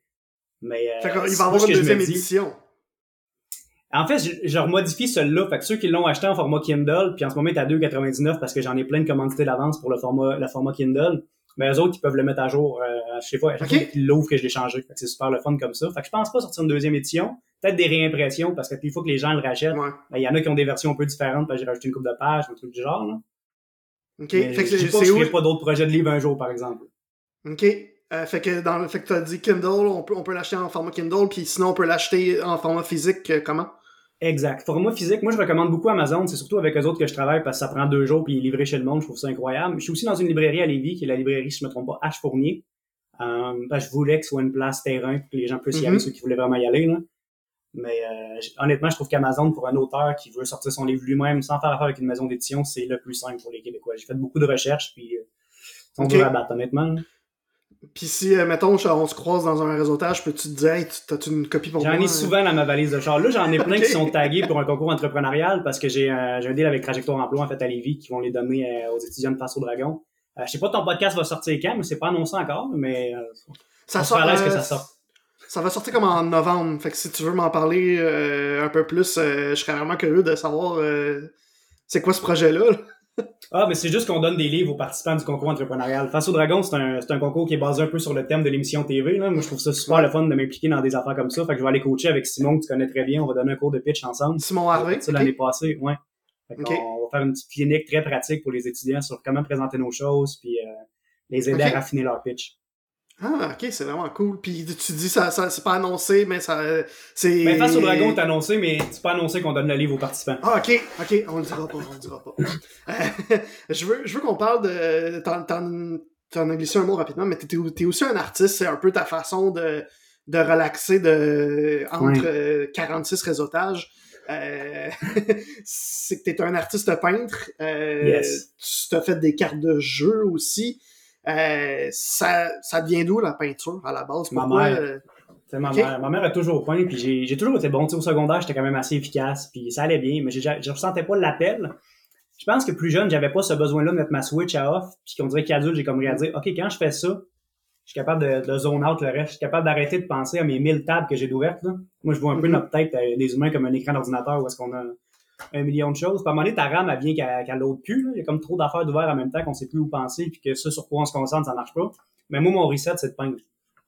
Mais, euh, qu'il va y avoir une deuxième édition. En fait, je, je remodifie celui-là. Fait que ceux qui l'ont acheté en format Kindle, puis en ce moment, il est à 2,99 parce que j'en ai plein de commandités d'avance pour le format, le format Kindle. Mais eux autres, ils peuvent le mettre à jour, euh, je sais pas, à chaque Ok. fois qu'ils l'ouvrent que je l'ai changé. Fait que c'est super le fun comme ça. Fait que je pense pas sortir une deuxième édition. Peut-être des réimpressions parce que il faut que les gens le rachètent. Ouais. Ben, il y en a qui ont des versions un peu différentes parce que j'ai rajouté une coupe de pages, un truc du genre, là. OK. Mais Fait que je pas je où? pas d'autres projets de livres un jour, par exemple. OK. Euh, fait que dans le fait que tu as dit Kindle, on peut, on peut l'acheter en format Kindle, puis sinon on peut l'acheter en format physique, euh, comment? Exact. Format physique, moi je recommande beaucoup Amazon, c'est surtout avec eux autres que je travaille parce que ça prend deux jours puis livré chez le monde, je trouve ça incroyable. Je suis aussi dans une librairie à Lévis, qui est la librairie, si je me trompe pas, H Fournier. Euh, que je voulais que ce soit une place terrain pour que les gens puissent y aller, ceux qui voulaient vraiment y aller. Là. Mais euh, honnêtement, je trouve qu'Amazon, pour un auteur qui veut sortir son livre lui-même sans faire affaire avec une maison d'édition, c'est le plus simple pour les Québécois. J'ai fait beaucoup de recherches puis euh, ils sont Ok. durs à battre, honnêtement. là. Puis si, euh, mettons, on se croise dans un réseautage, peux-tu te dire, hey, tu- t'as-tu une copie pour moi? J'en ai souvent dans ma valise de char. Là, j'en ai plein qui sont tagués pour un concours entrepreneurial parce que j'ai un, j'ai un deal avec Trajectoire Emploi en fait à Lévis qui vont les donner euh, aux étudiants de Face au Dragon. Euh, je sais pas ton podcast va sortir quand, mais c'est pas annoncé encore, mais euh, Ça sort, l'aise que euh, ça sorte. Ça va sortir comme en novembre. Fait que si tu veux m'en parler euh, un peu plus, euh, je serais vraiment curieux de savoir euh, c'est quoi ce projet-là. Ah, mais c'est juste qu'on donne des livres aux participants du concours entrepreneurial. Face au Dragon, c'est un, c'est un concours qui est basé un peu sur le thème de l'émission TV. Là. Moi, je trouve ça super le fun de m'impliquer dans des affaires comme ça. Fait que je vais aller coacher avec Simon, que tu connais très bien. On va donner un cours de pitch ensemble. Simon Harvey? ça l'année passée, ouais. Fait. On va faire une petite clinique très pratique pour les étudiants sur comment présenter nos choses, puis euh, les aider à raffiner leur pitch. Ah, ok, c'est vraiment cool. Puis tu dis, ça, ça c'est pas annoncé, mais ça. euh, c'est. Mais face au dragon, t'as annoncé, mais c'est pas annoncé qu'on donne le livre aux participants. Ah, ok, ok, on le dira pas, on le dira pas. Euh, je veux, je veux qu'on parle de. T'en, t'en, t'en as glissé un mot rapidement, mais t'es, t'es aussi un artiste, c'est un peu ta façon de, de relaxer de, entre euh, 46 réseautages. Euh, c'est que t'es un artiste peintre. Euh, Yes. Tu t'as fait des cartes de jeu aussi. Euh, ça, ça vient d'où la peinture à la base? Ma mère. euh, ma mère. Ma mère a toujours peint, puis j'ai, j'ai toujours été bon. Tu sais, au secondaire, j'étais quand même assez efficace, puis ça allait bien, mais j'ai, je ressentais pas l'appel. Je pense que plus jeune, j'avais pas ce besoin-là de mettre ma Switch à off, puis qu'on dirait qu'adulte, j'ai comme réalisé, OK, quand je fais ça, je suis capable de, de zone out le reste, je suis capable d'arrêter de penser à mes 1000 tables que j'ai d'ouvertes, là. Moi, je vois un peu Mhm. notre tête euh, des humains comme un écran d'ordinateur où est-ce qu'on a un million de choses. Puis à un moment donné, ta RAM, elle vient qu'à, l'autre cul, là. Il y a comme trop d'affaires d'ouvert en même temps qu'on sait plus où penser, puis que ça, sur quoi on se concentre, ça marche pas. Mais moi, mon reset, c'est de peindre.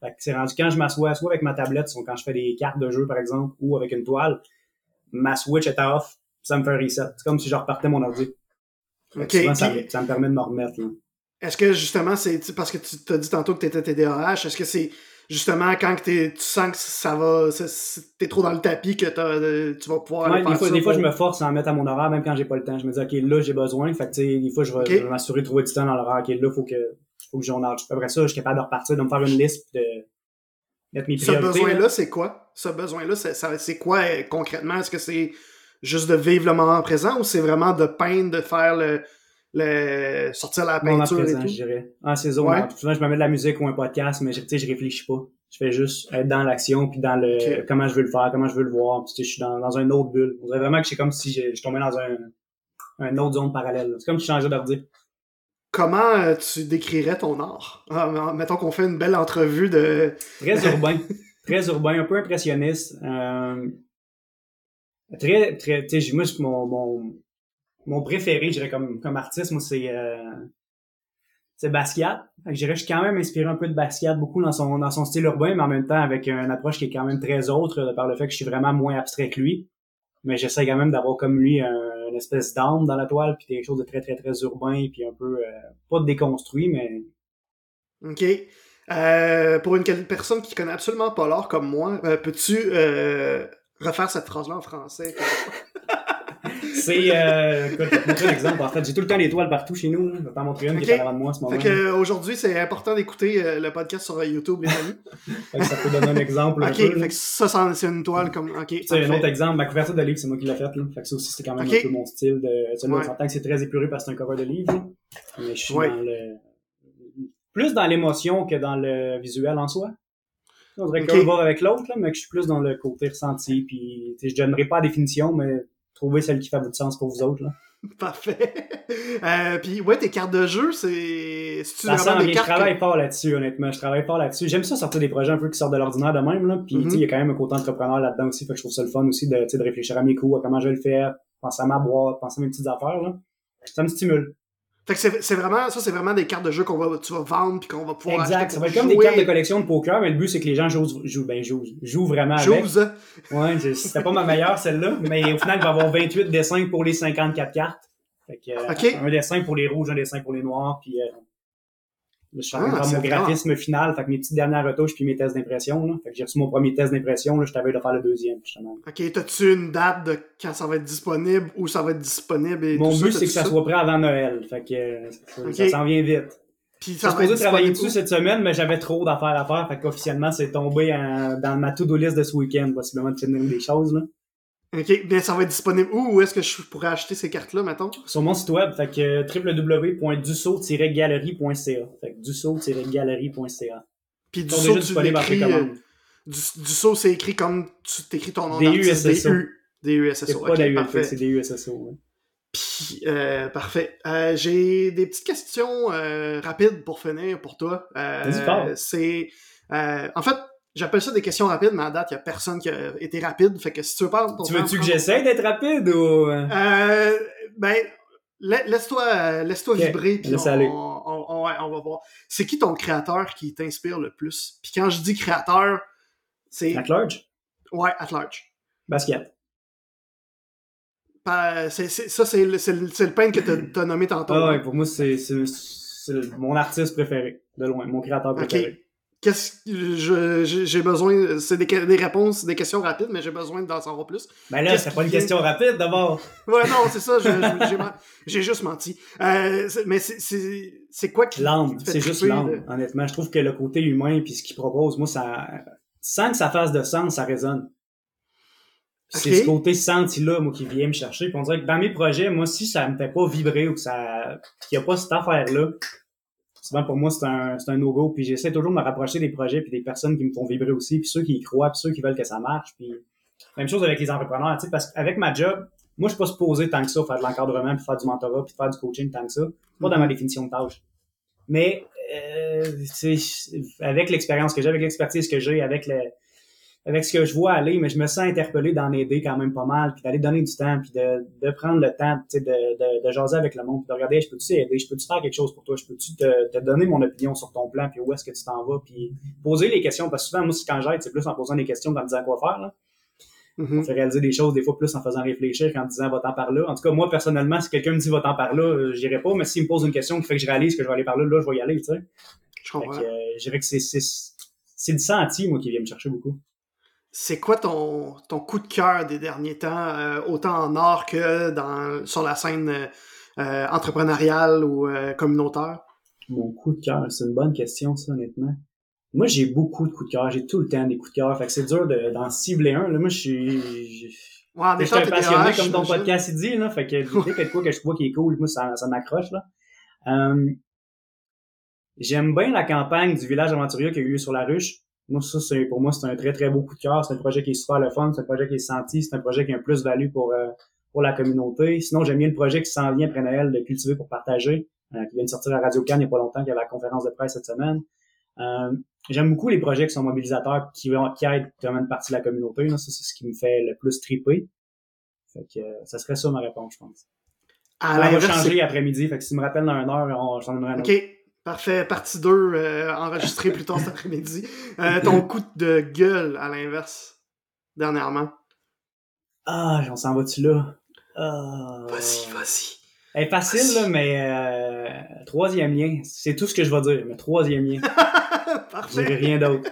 Fait que c'est rendu quand je m'assois, soit avec ma tablette, soit quand je fais des cartes de jeu, par exemple, ou avec une toile, ma Switch est off, ça me fait un reset. C'est comme si je repartais mon ordi. Fait que Ok, souvent, ça, me- ça me permet de me remettre. Est-ce que justement, c'est parce que tu t'as dit tantôt que tu étais TDAH, est-ce que c'est justement quand tu sens que ça va, t'es trop dans le tapis que t'as, euh, tu vas pouvoir Ouais, des fois, des fois je me force à en mettre à mon horaire, même quand j'ai pas le temps. Je me dis, OK, là, j'ai besoin. Fait que, tu sais, des fois, je vais, m'assurer de trouver du temps dans l'horaire. OK, là, faut que, faut que j'en. Après ça, je suis capable de repartir, de me faire une liste, de mettre mes Ce priorités. là. besoin-là, c'est quoi? Ce besoin-là, c'est quoi euh, concrètement? Est-ce que c'est juste de vivre le moment présent ou c'est vraiment de peindre, de faire le, le sortir la peinture présent, et tout? je dirais. Ah, c'est zone Ouais. out. Souvent, je me mets de la musique ou un podcast, mais je- je réfléchis pas. Je fais juste être dans l'action, puis dans le comment je veux le faire, comment je veux le voir. Puis, je suis dans, dans une autre bulle. On dirait vraiment que c'est comme si je, je tombais dans un, un autre zone parallèle. C'est comme si je changeais d'ordi. Comment euh, tu décrirais ton art? Ah, mettons qu'on fait une belle entrevue de... Très urbain. très urbain, un peu impressionniste. Euh, très, très, tu sais, moi, je- mon, mon, mon préféré, je dirais, comme, comme artiste, moi, c'est, euh, c'est Basquiat. Je dirais, je suis quand même inspiré un peu de Basquiat, beaucoup dans son, dans son style urbain, mais en même temps avec une approche qui est quand même très autre, euh, par le fait que je suis vraiment moins abstrait que lui. Mais j'essaie quand même d'avoir comme lui un- une espèce d'âme dans la toile, puis quelque chose de très, très, très urbain, puis un peu, euh, pas déconstruit, mais OK. Euh, pour une personne qui connaît absolument pas l'art comme moi, euh, peux-tu euh, refaire cette phrase-là en français? C'est, euh, écoute, je vais te montrer un exemple. En fait, j'ai tout le temps des toiles partout chez nous. Je vais t'en montrer une Ok. qui est en avant de moi en ce moment. Fait que, aujourd'hui, c'est important d'écouter euh, le podcast sur YouTube, les amis. Fait que ça peut donner un exemple un peu. fait que ça, ça, c'est une toile comme... OK, Tu sais, un autre exemple, ma couverture de livre, c'est moi qui l'ai faite. Là. Fait que ça aussi, c'est quand même un peu mon style. De... Celui-là, Ouais. on s'entend que c'est très épuré parce que c'est un cover de livre. là. Mais je suis Ouais. dans le... Plus dans l'émotion que dans le visuel en soi. On dirait Ok. qu'un va avec l'autre, là, mais que je suis plus dans le côté ressenti. Puis, je donnerai pas la définition, mais trouver celle qui fait du sens pour vous autres. Là. Parfait. Euh, puis ouais, tes cartes de jeu, c'est. Bien. Je travaille fort là-dessus, honnêtement. Je travaille fort là-dessus. J'aime ça sortir des projets un peu qui sortent de l'ordinaire de même, là. Puis, il y a quand même un côté entrepreneur là-dedans aussi. Fait que je trouve ça le fun aussi de, de réfléchir à mes coups, à comment je vais le faire, penser à ma boîte, penser à mes petites affaires, là. Ça me stimule. Fait que c'est vraiment, ça, c'est vraiment des cartes de jeu qu'on va, tu vas vendre puis qu'on va pouvoir Exact. Ça va être comme des cartes de collection de poker, mais le but, c'est que les gens jouent, jouent, ben, jouent, jouent vraiment avec. Ouais, c'était pas ma meilleure, celle-là, mais au final, il va y avoir 28 dessins pour les 54 cartes. Fait que, euh, un dessin pour les rouges, un dessin pour les noirs, puis euh, je suis ah, mon graphisme final, fait que mes petites dernières retouches puis mes tests d'impression. Là. Fait que j'ai reçu mon premier test d'impression, là, je t'avais de faire le deuxième, justement. Ok, t'as-tu une date de quand ça va être disponible, où ça va être disponible et Mon but, c'est que ça, soit prêt avant Noël. Fait que ça, s'en vient vite. Puis ça supposé travailler dessus cette semaine, mais j'avais trop d'affaires à faire. Fait qu'officiellement, c'est tombé dans ma to-do list de ce week-end, possiblement de finir des choses. Là. OK, bien ça va être disponible où? Où est-ce que je pourrais acheter ces cartes-là, mettons? Sur mon site web, fait que www.dusso-galerie.ca. Fait que dusso-galerie.ca. Puis tu l'écris... Euh, c'est écrit comme tu t'écris ton nom D-U-S-S-O. D-U-S-S-O. C'est pas c'est D-U-S-S-O. Puis, euh, parfait. Euh, j'ai des petites questions euh, rapides pour finir pour toi. Euh, c'est... Euh, en fait, J'appelle ça des questions rapides, mais à date, il n'y a personne qui a été rapide. Fait que si tu veux pas. Tu veux-tu que j'essaie d'être rapide ou. Euh, ben, laisse-toi laisse -toi vibrer, puis on, on, on, va voir. C'est qui ton créateur qui t'inspire le plus? Puis quand je dis créateur, c'est. At large? Ouais, at large. Basket. ça, c'est le, le, pain que tu as, nommé tantôt. Ah ouais, pour moi, c'est mon artiste préféré, de loin, mon créateur préféré qu'est-ce j'ai besoin c'est des, des, réponses des questions rapides mais j'ai besoin d'en savoir plus. Ben là c'est pas une question rapide d'abord. Ouais non c'est ça j'ai juste menti. Euh, mais c'est quoi qui l'âme c'est juste l'âme honnêtement. Je trouve que le côté humain puis ce qu'il propose moi ça sans que ça fasse de sens ça résonne. C'est ce côté senti là moi qui vient me chercher. Puis on dirait que dans mes projets moi si ça me fait pas vibrer ou que ça qu'il y a pas cette affaire là souvent pour moi c'est un c'est un no-go puis j'essaie toujours de me rapprocher des projets puis des personnes qui me font vibrer aussi puis ceux qui y croient puis ceux qui veulent que ça marche puis même chose avec les entrepreneurs tu sais parce qu'avec ma job moi je suis pas supposé tant que ça faire de l'encadrement puis faire du mentorat puis faire du coaching tant que ça. Pas dans ma définition de tâche. Mais euh, avec l'expérience que j'ai avec l'expertise que j'ai avec le avec ce que je vois aller, mais je me sens interpellé d'en aider quand même pas mal, puis d'aller donner du temps, puis de, de prendre le temps, tu sais, de, de, de, jaser avec le monde, puis de regarder, je peux-tu aider, je peux-tu faire quelque chose pour toi, je peux-tu te, te, donner mon opinion sur ton plan, puis où est-ce que tu t'en vas, puis poser les questions, parce que souvent, moi, quand j'aide, c'est plus en posant des questions qu'en disant quoi faire, là. Mm-hmm. On fait réaliser des choses des fois plus en faisant réfléchir qu'en disant va-t'en par là. En tout cas, moi, personnellement, si quelqu'un me dit va-t'en par là, euh, j'irai pas, mais s'il me pose une question qui fait que je réalise que je vais aller par là, là, je vais y aller, tu sais. Je comprends. Euh, je dirais que c'est du senti, moi, qui vient me chercher beaucoup c'est quoi ton, ton coup de cœur des derniers temps, euh, autant en art que dans, sur la scène euh, entrepreneuriale ou euh, communautaire? Mon coup de cœur, c'est une bonne question, ça, honnêtement. Moi, j'ai beaucoup de coups de cœur. J'ai tout le temps des coups de cœur. Fait que c'est dur d'en cibler un. Là, moi, je suis... Ouais, je suis un passionné, comme ton podcast il dit. Là, fait que dès quelque quoi que je vois qui est cool, moi, ça, ça m'accroche. là. J'aime bien la campagne du village aventurier qu'il y a eu sur la ruche. Moi, ça, c'est, pour moi, c'est un très, très beau coup de cœur. C'est un projet qui est super le fun. C'est un projet qui est senti. C'est un projet qui a un plus-value pour, euh, pour la communauté. Sinon, j'aime bien le projet qui s'en vient après Noël de cultiver pour partager, euh, qui vient de sortir à Radio Cannes il n'y a pas longtemps, qui a la conférence de presse cette semaine. Euh, j'aime beaucoup les projets qui sont mobilisateurs, qui, qui aident vraiment une partie de la communauté. Ça, c'est ce qui me fait le plus triper. Fait que, ça serait ça ma réponse, je pense. À ça va changer après-midi. Fait que si tu me rappelles dans une heure, on, j'en donnerai un autre. Parfait, partie 2, euh, enregistrée plus tard cet après-midi. Euh, ton coup de gueule, à l'inverse, dernièrement. Ah, j'en s'en va-tu là? Ah. Vas-y, vas-y. Elle est facile, là, mais euh, troisième lien. C'est tout ce que je vais dire, mais troisième lien. Parfait. J'ai rien d'autre.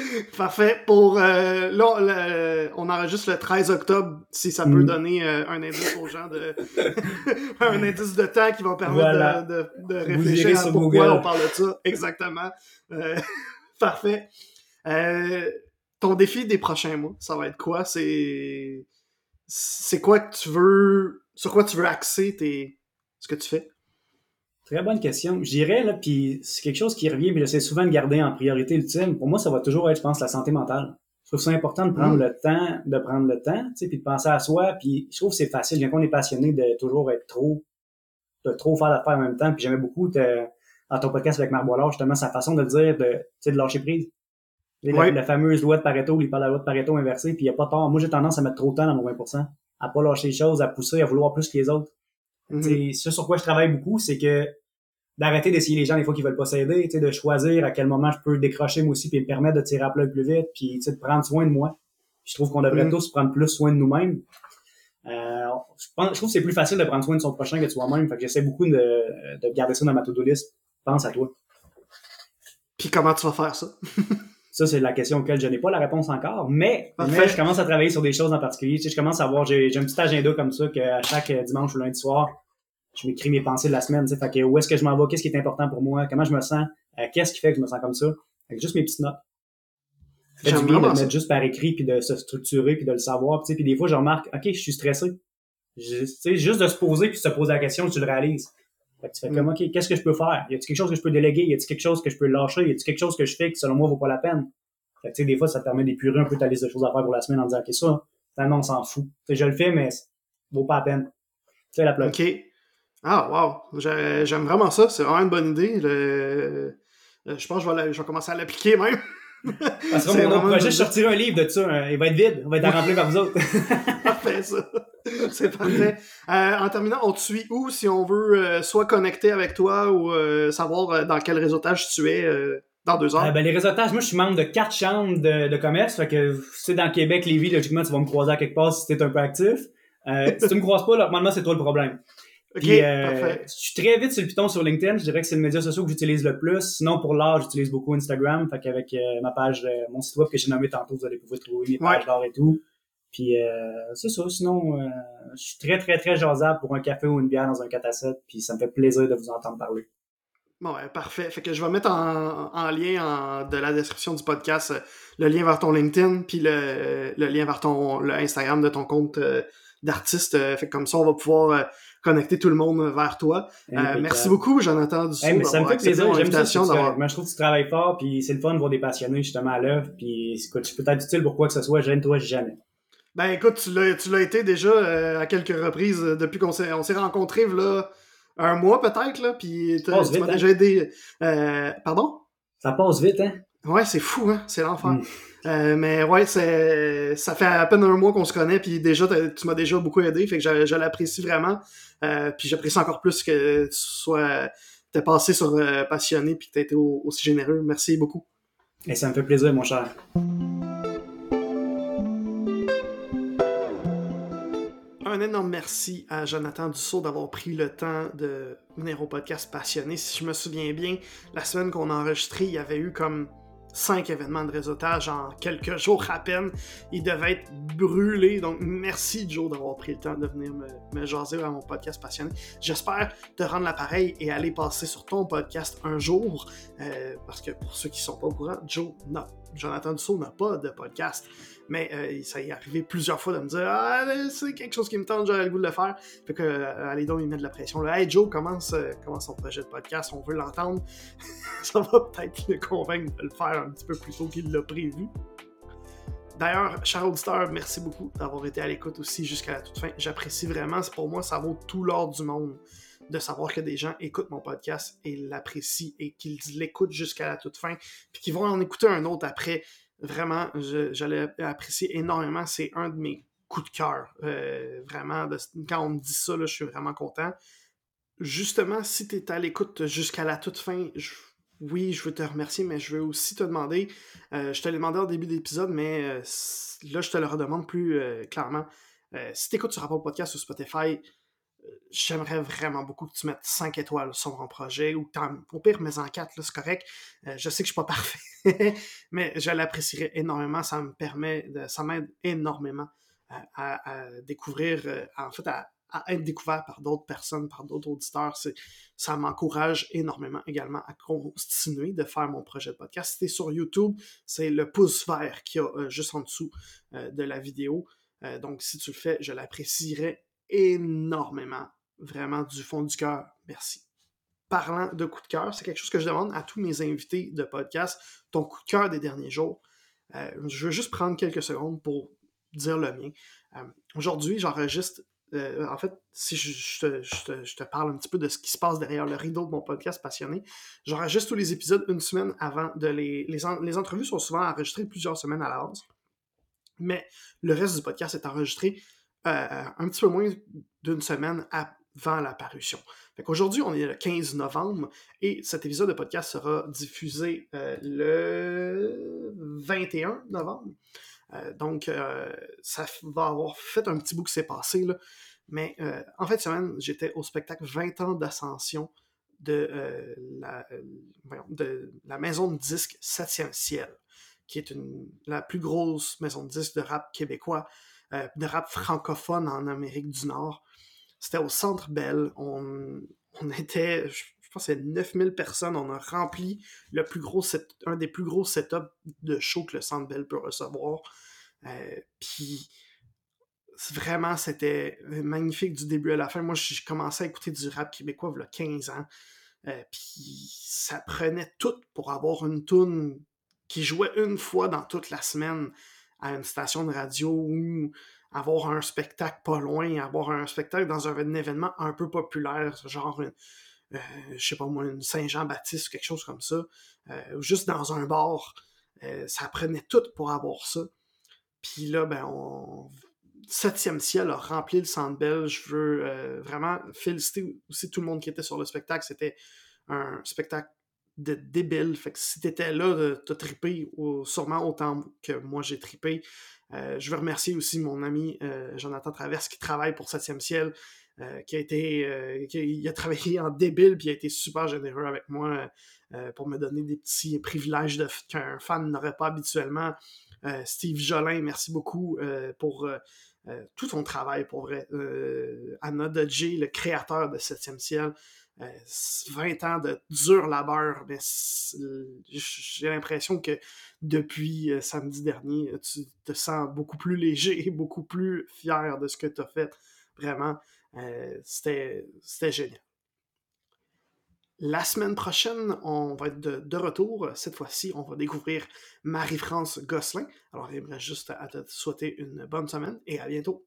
Parfait. Pour euh, là, on enregistre le 13 octobre, si ça peut mm. donner euh, un indice aux gens de un indice de temps qui va permettre de, de, réfléchir à pourquoi on parle de ça. Exactement. Euh, parfait. ton défi des prochains mois, ça va être quoi? C'est c'est quoi que tu veux sur quoi tu veux axer tes ce que tu fais? Très bonne question. Je dirais, là, puis c'est quelque chose qui revient, puis j'essaie souvent de garder en priorité ultime. Pour moi, ça va toujours être, je pense, la santé mentale. je trouve ça important de prendre le temps, de prendre le temps, tu sais, puis de penser à soi. Puis je trouve que c'est facile, quand on est passionné, de toujours être trop, de trop faire l'affaire en même temps. Puis j'aimais beaucoup dans ton podcast avec Marc Boilard, justement, sa façon de le dire, de, tu sais, de lâcher prise. La, fameuse loi de Pareto, il parle de la loi de Pareto inversée, puis il n'y a pas tort. Moi, j'ai tendance à mettre trop de temps dans mon 20%, à pas lâcher les choses, à pousser, à vouloir plus que les autres. Mm Ce sur quoi je travaille beaucoup, c'est que d'arrêter d'essayer les gens des fois qui veulent pas s'aider, tu sais, de choisir à quel moment je peux décrocher moi aussi puis me permettre de tirer à plat plus vite, puis tu sais, de prendre soin de moi. je trouve qu'on devrait mm. tous prendre plus soin de nous-mêmes. Euh, je, pense, je trouve que c'est plus facile de prendre soin de son prochain que de soi-même. Fait que j'essaie beaucoup de, de garder ça dans ma to-do list. Pense à toi. Puis comment tu vas faire ça? ça, c'est la question auquel je n'ai pas la réponse encore, mais, mais, je commence à travailler sur des choses en particulier. Tu sais, je commence à voir, j'ai un petit agenda comme ça qu'à chaque dimanche ou lundi soir, je m'écris mes pensées de la semaine, tu sais, fait que où est-ce que je m'en vais, qu'est-ce qui est important pour moi, comment je me sens, euh, qu'est-ce qui fait que je me sens comme ça, avec juste mes petites notes. Fait du bien de mettre juste par écrit puis de se structurer puis de le savoir, tu sais, puis des fois je remarque, ok, je suis stressé, tu sais, juste de se poser puis de se poser la question, tu le réalises. Fait que tu fais comme, mm. ok, qu'est-ce que je peux faire? Y a-t-il quelque chose que je peux déléguer? Y a-t-il quelque chose que je peux lâcher? Y a-t-il quelque chose que je fais qui, selon moi, vaut pas la peine? Fait que, tu sais, des fois, ça te permet d'épurer un peu ta liste de choses à faire pour la semaine en disant, ok, ça, finalement, on s'en fout. Tu sais, je le fais, mais vaut pas la peine. Tu sais, la. OK. Ah, wow! J'aime vraiment ça. C'est vraiment une bonne idée. Euh, je pense que je vais, je vais commencer à l'appliquer même. Parce que mon autre projet, je sortirai un livre de ça. Hein. Il va être vide. Il va être rempli par vous autres. parfait, ça. C'est parfait. Euh, en terminant, on te suit où si on veut euh, soit connecter avec toi ou savoir dans quel réseautage tu es dans deux ans? ben, les réseautages, moi, je suis membre de quatre chambres de, de commerce. Fait que si c'est dans Québec, Lévis, logiquement, tu vas me croiser à quelque part si tu es un peu actif. si tu me croises pas, normalement, c'est toi le problème. Ok, euh, Je suis très vite sur le Python sur LinkedIn. Je dirais que c'est le média social que j'utilise le plus. Sinon, pour l'art, j'utilise beaucoup Instagram. Fait qu'avec euh, ma page, euh, mon site web que j'ai nommé tantôt, vous allez pouvoir trouver mes pages d'art et tout. Puis c'est ça. Sinon, je suis très, très, très jasable pour un café ou une bière dans un 4 à 7. Puis ça me fait plaisir de vous entendre parler. Bon, ouais, parfait. Fait que je vais mettre en, en lien en, de la description du podcast le lien vers ton LinkedIn, puis le, le lien vers ton le Instagram de ton compte d'artiste. fait que comme ça, on va pouvoir connecter tout le monde vers toi. Euh, merci beaucoup, Jonathan Dussault. Hey, mais ça me fait plaisir, j'aime ça. Moi, je trouve que tu travailles fort, puis c'est le fun de voir des passionnés justement à l'œuvre, puis écoute, je peux être utile pour quoi que ce soit, gêne-toi jamais. Ben écoute, tu l'as été déjà euh, à quelques reprises euh, depuis qu'on s'est rencontrés là un mois peut-être là, puis tu m'as hein? déjà aidé. pardon? Ça passe vite, hein? Ouais, c'est fou, hein? C'est l'enfer. Hmm. Euh, mais ouais, c'est ça fait à peine un mois qu'on se connaît, puis déjà, tu m'as déjà beaucoup aidé, fait que je, l'apprécie vraiment. Euh, puis j'apprécie encore plus que tu sois t'es passé sur euh, passionné puis que t'as été aussi généreux. Merci beaucoup. Et ça me fait plaisir, mon cher. Un énorme merci à Jonathan Dussault d'avoir pris le temps de venir au podcast Passionné. Si je me souviens bien, la semaine qu'on a enregistré, il y avait eu comme cinq événements de réseautage en quelques jours à peine. Il devait être brûlé. Donc, merci Joe d'avoir pris le temps de venir me, jaser à mon podcast passionné. J'espère te rendre l'appareil et aller passer sur ton podcast un jour. Euh, parce que pour ceux qui ne sont pas au courant, Joe, non, Jonathan Dussault n'a pas de podcast. Mais euh, ça est arrivé plusieurs fois de me dire Ah, c'est quelque chose qui me tente, j'aurais le goût de le faire. Fait que, euh, allez donc, il met de la pression. Là, hey Joe, commence, euh, commence son projet de podcast, on veut l'entendre. ça va peut-être le convaincre de le faire un petit peu plus tôt qu'il l'a prévu. D'ailleurs, cher auditeur, merci beaucoup d'avoir été à l'écoute aussi jusqu'à la toute fin. J'apprécie vraiment. Pour moi, ça vaut tout l'or du monde de savoir que des gens écoutent mon podcast et l'apprécient et qu'ils l'écoutent jusqu'à la toute fin, puis qu'ils vont en écouter un autre après vraiment, j'allais apprécier énormément. C'est un de mes coups de cœur. Euh, vraiment, quand on me dit ça, je suis vraiment content. Justement, si tu es à l'écoute jusqu'à la toute fin, oui, je veux te remercier, mais je veux aussi te demander, euh, je te l'ai demandé au début de l'épisode, mais euh, là, je te le redemande plus clairement. si tu écoutes sur Apple Podcast ou Spotify, j'aimerais vraiment beaucoup que tu mettes 5 étoiles sur mon projet, ou au pire, mets en 4, c'est correct. Euh, je sais que je suis pas parfait, mais je l'apprécierais énormément. Ça me permet, de, ça m'aide énormément à, découvrir, euh, en fait, à, être découvert par d'autres personnes, par d'autres auditeurs. Ça m'encourage énormément également à continuer de faire mon projet de podcast. Si tu es sur YouTube, c'est le pouce vert qu'il y a euh, juste en dessous de la vidéo. donc, si tu le fais, je l'apprécierais énormément, vraiment du fond du cœur. Merci. Parlant de coup de cœur, c'est quelque chose que je demande à tous mes invités de podcast, ton coup de cœur des derniers jours. je veux juste prendre quelques secondes pour dire le mien. Aujourd'hui, j'enregistre euh, en fait, si je, te, parle un petit peu de ce qui se passe derrière le rideau de mon podcast passionné, j'enregistre tous les épisodes une semaine avant de les. Les, entrevues sont souvent enregistrées plusieurs semaines à l'avance, mais le reste du podcast est enregistré euh, un petit peu moins d'une semaine avant la parution. Aujourd'hui, on est le 15 novembre et cet épisode de podcast sera diffusé euh, le 21 novembre. Euh, donc, ça va avoir fait un petit bout que c'est passé, là. Mais en fait, semaine, j'étais au spectacle 20 ans d'ascension de, la, de maison de disques 7e ciel, qui est la plus grosse maison de disques de rap québécois, de rap francophone en Amérique du Nord. C'était au Centre Bell. On, on était, je, pense que c'est 9000 personnes. On a rempli le plus gros un des plus gros setups de show que le Centre Bell peut recevoir. Euh, puis vraiment, c'était magnifique du début à la fin. Moi, j'ai commencé à écouter du rap québécois il y a 15 ans. Euh, puis ça prenait tout pour avoir une tune qui jouait une fois dans toute la semaine à une station de radio ou avoir un spectacle pas loin, avoir un spectacle dans un, événement un peu populaire, genre euh, je sais pas moi, une Saint-Jean-Baptiste ou quelque chose comme ça, ou juste dans un bar. ça prenait tout pour avoir ça. Puis là, ben, on... Septième ciel a rempli le centre belle. Je veux euh, vraiment féliciter aussi tout le monde qui était sur le spectacle. C'était un spectacle de débile. Fait que si t'étais là, t'as trippé sûrement autant que moi j'ai trippé. Euh, je veux remercier aussi mon ami euh, Jonathan Traverse qui travaille pour Septième ciel, qui a été, qui a travaillé en débile puis il a été super généreux avec moi pour me donner des petits privilèges qu'un fan n'aurait pas habituellement. Euh, Steve Jolin, merci beaucoup euh, pour euh, tout ton travail, pour. Anna Dodge, le créateur de Septième Ciel. 20 ans de dur labeur, mais j'ai l'impression que depuis samedi dernier, tu te sens beaucoup plus léger beaucoup plus fier de ce que tu as fait. Vraiment, c'était génial. La semaine prochaine, on va être de, retour. Cette fois-ci, on va découvrir Marie-France Gosselin. Alors, j'aimerais juste te souhaiter une bonne semaine et à bientôt.